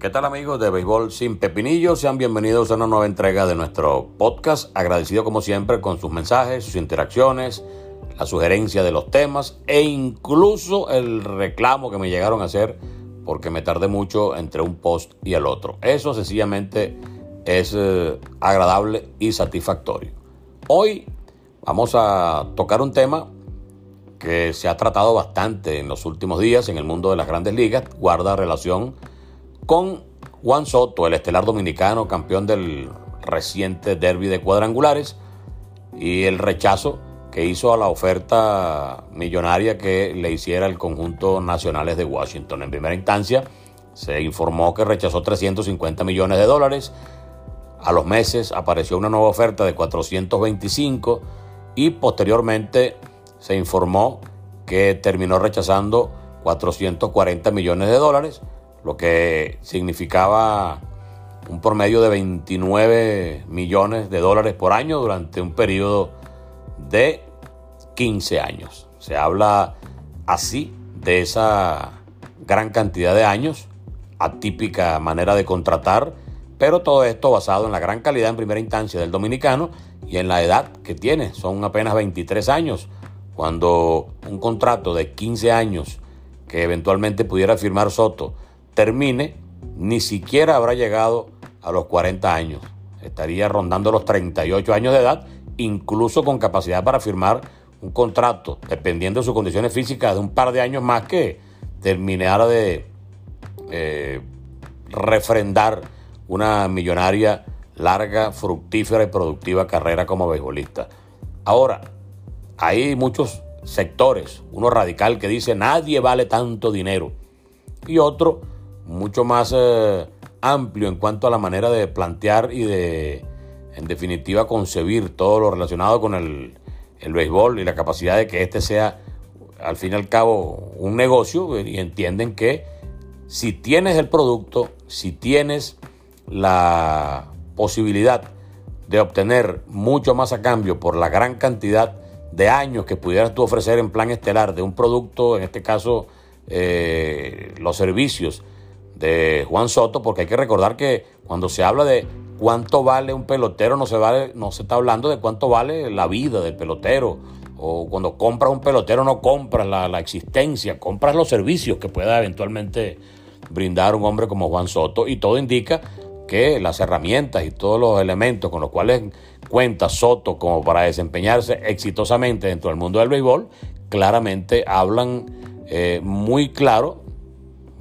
¿Qué tal amigos de Béisbol sin Pepinillos? Sean bienvenidos a una nueva entrega de nuestro podcast. Agradecido como siempre con sus mensajes, sus interacciones, la sugerencia de los temas e incluso el reclamo que me llegaron a hacer porque me tardé mucho entre un post y el otro. Eso sencillamente es eh, agradable y satisfactorio. Hoy vamos a tocar un tema que se ha tratado bastante en los últimos días en el mundo de las grandes ligas, guarda relación Juan Soto, el estelar dominicano, campeón del reciente derby de cuadrangulares, y el rechazo que hizo a la oferta millonaria que le hiciera el conjunto nacionales de Washington. En primera instancia, se informó que rechazó 350 millones de dólares. A los meses apareció una nueva oferta de 425 y posteriormente se informó que terminó rechazando 440 millones de dólares lo que significaba un promedio de 29 millones de dólares por año durante un periodo de 15 años. Se habla así de esa gran cantidad de años, atípica manera de contratar, pero todo esto basado en la gran calidad en primera instancia del dominicano y en la edad que tiene. Son apenas 23 años, cuando un contrato de 15 años que eventualmente pudiera firmar Soto termine, ni siquiera habrá llegado a los 40 años. Estaría rondando los 38 años de edad, incluso con capacidad para firmar un contrato, dependiendo de sus condiciones físicas, de un par de años más que terminara de eh, refrendar una millonaria, larga, fructífera y productiva carrera como beisbolista. Ahora, hay muchos sectores, uno radical que dice nadie vale tanto dinero y otro mucho más eh, amplio en cuanto a la manera de plantear y de, en definitiva, concebir todo lo relacionado con el, béisbol y la capacidad de que este sea, al fin y al cabo, un negocio. Y entienden que si tienes el producto, si tienes la posibilidad de obtener mucho más a cambio por la gran cantidad de años que pudieras tú ofrecer en plan estelar de un producto, en este caso eh, los servicios de Juan Soto, porque hay que recordar que cuando se habla de cuánto vale un pelotero, no se, vale, no se está hablando de cuánto vale la vida del pelotero. O cuando compras un pelotero no compras la, la existencia, compras los servicios que pueda eventualmente brindar un hombre como Juan Soto. Y todo indica que las herramientas y todos los elementos con los cuales cuenta Soto como para desempeñarse exitosamente dentro del mundo del béisbol, claramente hablan eh, muy claro,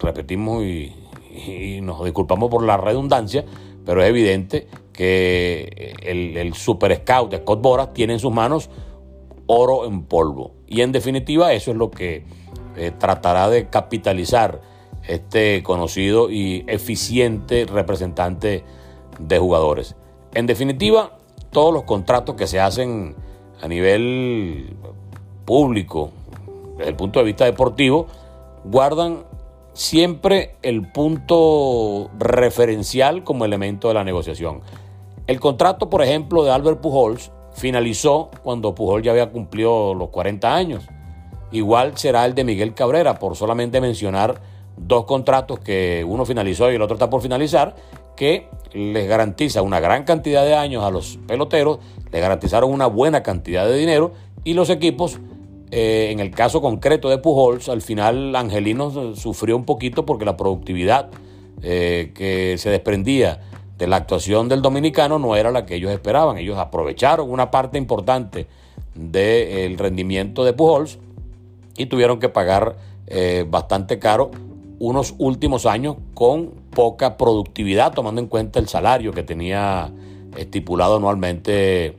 repetimos y, y nos disculpamos por la redundancia, pero es evidente que el, super scout de Scott Boras tiene en sus manos oro en polvo. Y en definitiva eso es lo que eh, tratará de capitalizar este conocido y eficiente representante de jugadores. En definitiva, todos los contratos que se hacen a nivel público, desde el punto de vista deportivo, guardan siempre el punto referencial como elemento de la negociación. El contrato, por ejemplo, de Albert Pujols finalizó cuando Pujol ya había cumplido los 40 años. Igual será el de Miguel Cabrera, por solamente mencionar dos contratos que uno finalizó y el otro está por finalizar, que les garantiza una gran cantidad de años a los peloteros, les garantizaron una buena cantidad de dinero y los equipos eh, en el caso concreto de Pujols, al final Angelino sufrió un poquito porque la productividad eh, que se desprendía de la actuación del dominicano no era la que ellos esperaban. Ellos aprovecharon una parte importante del rendimiento de Pujols y tuvieron que pagar eh, bastante caro unos últimos años con poca productividad, tomando en cuenta el salario que tenía estipulado anualmente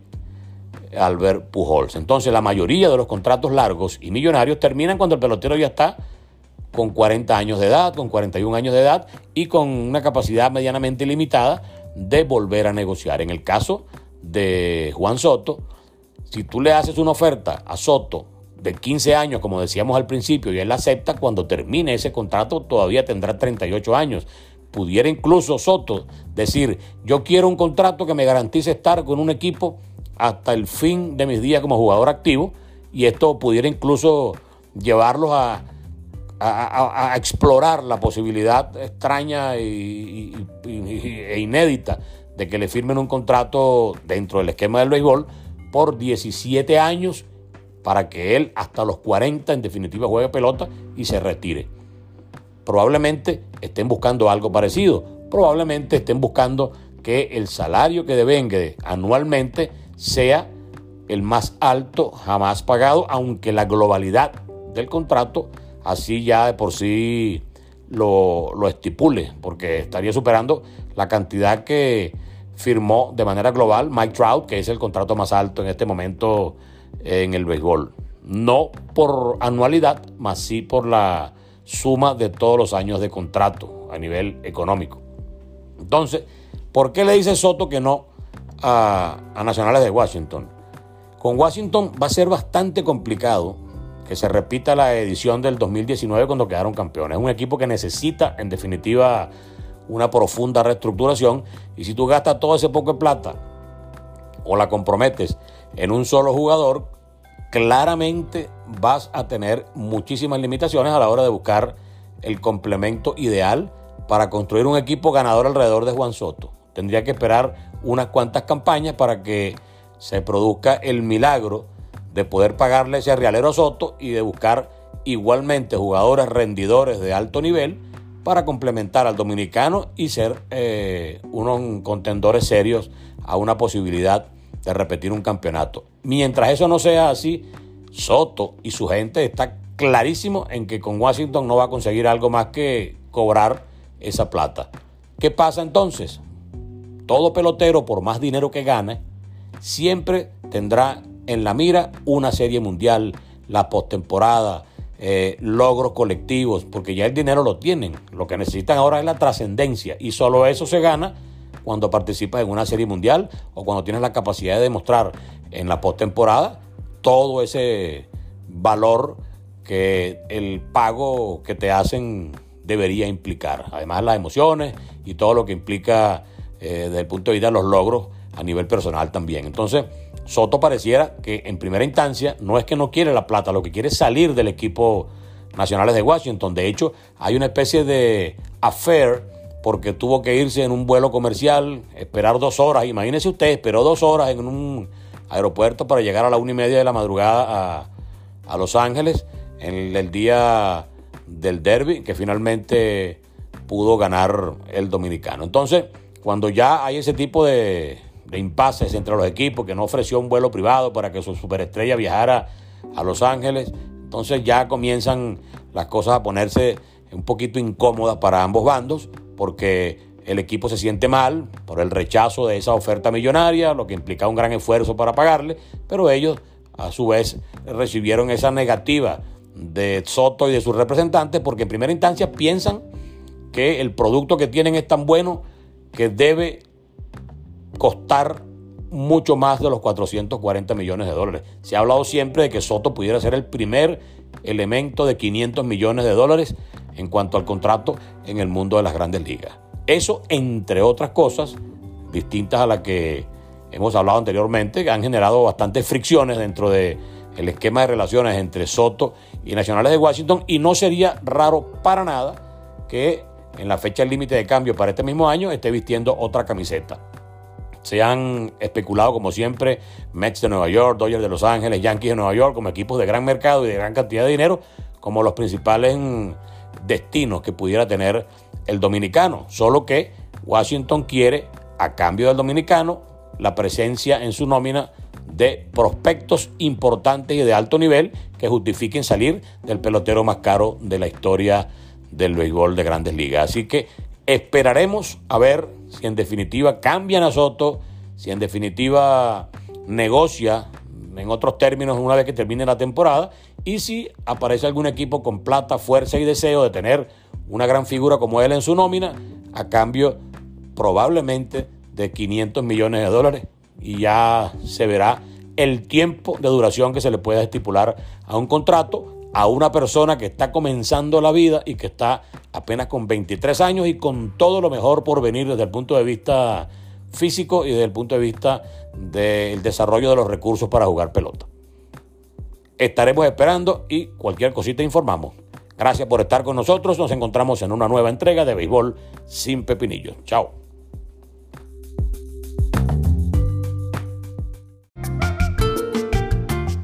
Albert Pujols. Entonces, la mayoría de los contratos largos y millonarios terminan cuando el pelotero ya está con 40 años de edad, con 41 años de edad y con una capacidad medianamente limitada de volver a negociar. En el caso de Juan Soto, si tú le haces una oferta a Soto de 15 años, como decíamos al principio, y él acepta, cuando termine ese contrato todavía tendrá 38 años. Pudiera incluso Soto decir, yo quiero un contrato que me garantice estar con un equipo hasta el fin de mis días como jugador activo, y esto pudiera incluso llevarlos a, explorar la posibilidad extraña y, e inédita de que le firmen un contrato dentro del esquema del béisbol por 17 años para que él hasta los 40 en definitiva juegue pelota y se retire. Probablemente estén buscando algo parecido, probablemente estén buscando que el salario que devengue anualmente sea el más alto jamás pagado, aunque la globalidad del contrato así ya de por sí lo, lo estipule, porque estaría superando la cantidad que firmó de manera global Mike Trout, que es el contrato más alto en este momento en el béisbol. No por anualidad, más sí por la suma de todos los años de contrato a nivel económico. Entonces, ¿por qué le dice Soto que no a, Nacionales de Washington? Con Washington va a ser bastante complicado que se repita la edición del 2019 cuando quedaron campeones. Es un equipo que necesita, en definitiva, una profunda reestructuración. Y si tú gastas todo ese poco de plata o la comprometes en un solo jugador, claramente vas a tener muchísimas limitaciones a la hora de buscar el complemento ideal para construir un equipo ganador alrededor de Juan Soto. Tendría que esperar unas cuantas campañas para que se produzca el milagro de poder pagarle ese realero Soto y de buscar igualmente jugadores rendidores de alto nivel para complementar al dominicano y ser eh, unos contendores serios a una posibilidad de repetir un campeonato. Mientras eso no sea así, Soto y su gente está clarísimo en que con Washington no va a conseguir algo más que cobrar esa plata. ¿Qué pasa entonces? Todo pelotero, por más dinero que gane, siempre tendrá en la mira una serie mundial, la postemporada, eh, logros colectivos, porque ya el dinero lo tienen. Lo que necesitan ahora es la trascendencia y solo eso se gana cuando participas en una serie mundial o cuando tienes la capacidad de demostrar en la postemporada todo ese valor que el pago que te hacen debería implicar. Además las emociones y todo lo que implica eh, desde el punto de vista de los logros a nivel personal también. Entonces, Soto pareciera que en primera instancia no es que no quiere la plata, lo que quiere es salir del equipo Nacionales de Washington. De hecho, hay una especie de affair porque tuvo que irse en un vuelo comercial, esperar dos horas. Imagínese usted, esperó dos horas en un aeropuerto para llegar a la una y media de la madrugada a, Los Ángeles en el día del derby, que finalmente pudo ganar el dominicano. Entonces, cuando ya hay ese tipo de, de impases entre los equipos, que no ofreció un vuelo privado para que su superestrella viajara a Los Ángeles. Entonces ya comienzan las cosas a ponerse un poquito incómodas para ambos bandos, porque el equipo se siente mal por el rechazo de esa oferta millonaria, lo que implica un gran esfuerzo para pagarle, pero ellos a su vez recibieron esa negativa de Soto y de sus representantes porque en primera instancia piensan que el producto que tienen es tan bueno que debe costar mucho más de los 440 millones de dólares. Se ha hablado siempre de que Soto pudiera ser el primer elemento de 500 millones de dólares en cuanto al contrato en el mundo de las grandes ligas. Eso, entre otras cosas, distintas a las que hemos hablado anteriormente, que han generado bastantes fricciones dentro del el esquema de relaciones entre Soto y Nacionales de Washington y no sería raro para nada que en la fecha límite de cambio para este mismo año esté vistiendo otra camiseta. Se han especulado, como siempre, Mets de Nueva York, Dodgers de Los Ángeles, Yankees de Nueva York, como equipos de gran mercado y de gran cantidad de dinero, como los principales destinos que pudiera tener el dominicano. Solo que Washington quiere, a cambio del dominicano, la presencia en su nómina de prospectos importantes y de alto nivel que justifiquen salir del pelotero más caro de la historia del béisbol de grandes ligas. Así que esperaremos a ver si en definitiva cambian a Soto, si en definitiva negocia en otros términos, una vez que termine la temporada, y si aparece algún equipo con plata, fuerza y deseo de tener una gran figura como él en su nómina, a cambio probablemente de 500 millones de dólares, y ya se verá el tiempo de duración que se le pueda estipular a un contrato a una persona que está comenzando la vida y que está apenas con 23 años y con todo lo mejor por venir desde el punto de vista físico y desde el punto de vista del desarrollo de los recursos para jugar pelota. Estaremos esperando y cualquier cosita informamos. Gracias por estar con nosotros. Nos encontramos en una nueva entrega de Béisbol sin Pepinillos. Chao.